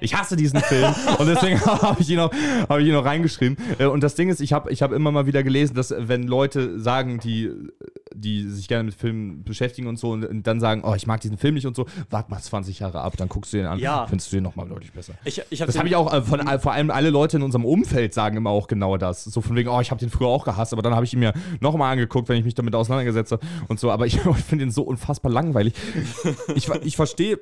Ich hasse diesen Film und deswegen habe ich ihn auch, habe ich ihn auch reingeschrieben. Äh, Und das Ding ist, ich habe, ich habe immer mal wieder gelesen, dass äh, wenn Leute sagen, die, die sich gerne mit Filmen beschäftigen und so und dann sagen, oh, ich mag diesen Film nicht und so, warte mal 20 Jahre ab, dann guckst du den an, Ja. findest du den nochmal deutlich besser. Ich, ich hab Das habe ich auch äh, von all- vor allem alle Leute in unserem Umfeld sagen immer auch genau das. So von wegen, oh, ich habe den früher auch gehasst, aber dann habe ich ihn mir nochmal angeguckt, wenn ich mich damit auseinandergesetzt habe und so. Aber ich, ich finde ihn so unfassbar langweilig. Ich, ich verstehe.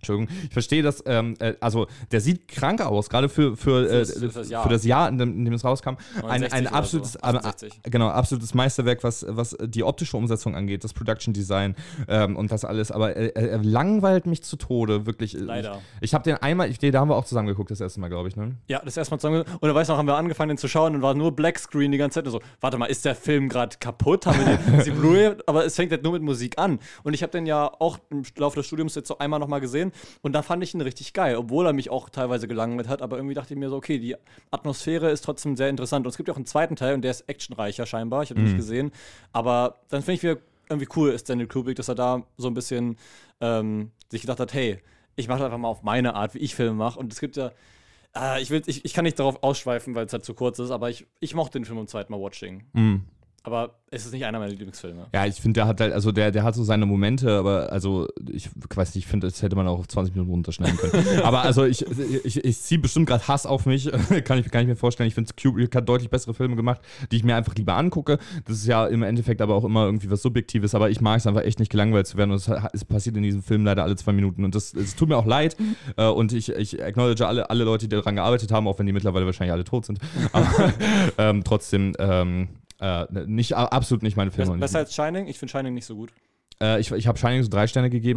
Entschuldigung, ich verstehe das, ähm, äh, also der sieht krank aus, gerade für, für, äh, für das Jahr. für das Jahr, in dem, in dem es rauskam. Ein, 69 ein absolutes, so, äh, 68. genau, absolutes Meisterwerk, was, was die optische Umsetzung angeht, das Production Design ähm, und das alles. Aber er, langweilt mich zu Tode, wirklich. Leider. Ich, ich habe den einmal, ich, da haben wir auch zusammen geguckt, das erste Mal, glaube ich, ne? Ja, das erste Mal zusammen. Und dann weißt du noch, haben wir angefangen, den zu schauen und war nur Blackscreen die ganze Zeit. Und so, warte mal, ist der Film gerade kaputt? Haben wir den? Aber es fängt halt nur mit Musik an. Und ich habe den ja auch im Laufe des Studiums jetzt so einmal nochmal gesehen. Und da fand ich ihn richtig geil, obwohl er mich auch teilweise gelangweilt hat. Aber irgendwie dachte ich mir so, okay, die Atmosphäre ist trotzdem sehr interessant. Und es gibt ja auch einen zweiten Teil und der ist actionreicher scheinbar. Ich habe ihn nicht gesehen. Aber dann finde ich wieder irgendwie cool, ist Daniel Kubrick, dass er da so ein bisschen ähm, sich gedacht hat, hey, ich mache das einfach mal auf meine Art, wie ich Filme mache. Und es gibt ja äh, ich, will, ich, ich kann nicht darauf ausschweifen, weil es halt zu kurz ist, aber ich, ich mochte den Film beim zweiten Mal Watching. Aber es ist nicht einer meiner Lieblingsfilme. Ja, ich finde, der hat halt, also der, der hat so seine Momente, aber also ich weiß nicht, ich finde, das hätte man auch auf 20 Minuten runterschneiden können. aber also ich, ich, ich ziehe bestimmt gerade Hass auf mich, kann ich, kann ich mir vorstellen. Ich finde, Kubrick hat deutlich bessere Filme gemacht, die ich mir einfach lieber angucke. Das ist ja im Endeffekt aber auch immer irgendwie was Subjektives, aber ich mag es einfach echt nicht gelangweilt zu werden und es, es passiert in diesem Film leider alle zwei Minuten und das, es tut mir auch leid äh, und ich, ich acknowledge alle, alle Leute, die daran gearbeitet haben, auch wenn die mittlerweile wahrscheinlich alle tot sind. Aber ähm, trotzdem, ähm, äh, nicht, absolut nicht meine Filme. Besser als Shining? Ich finde Shining nicht so gut. Äh, ich ich habe Shining so drei Sterne gegeben.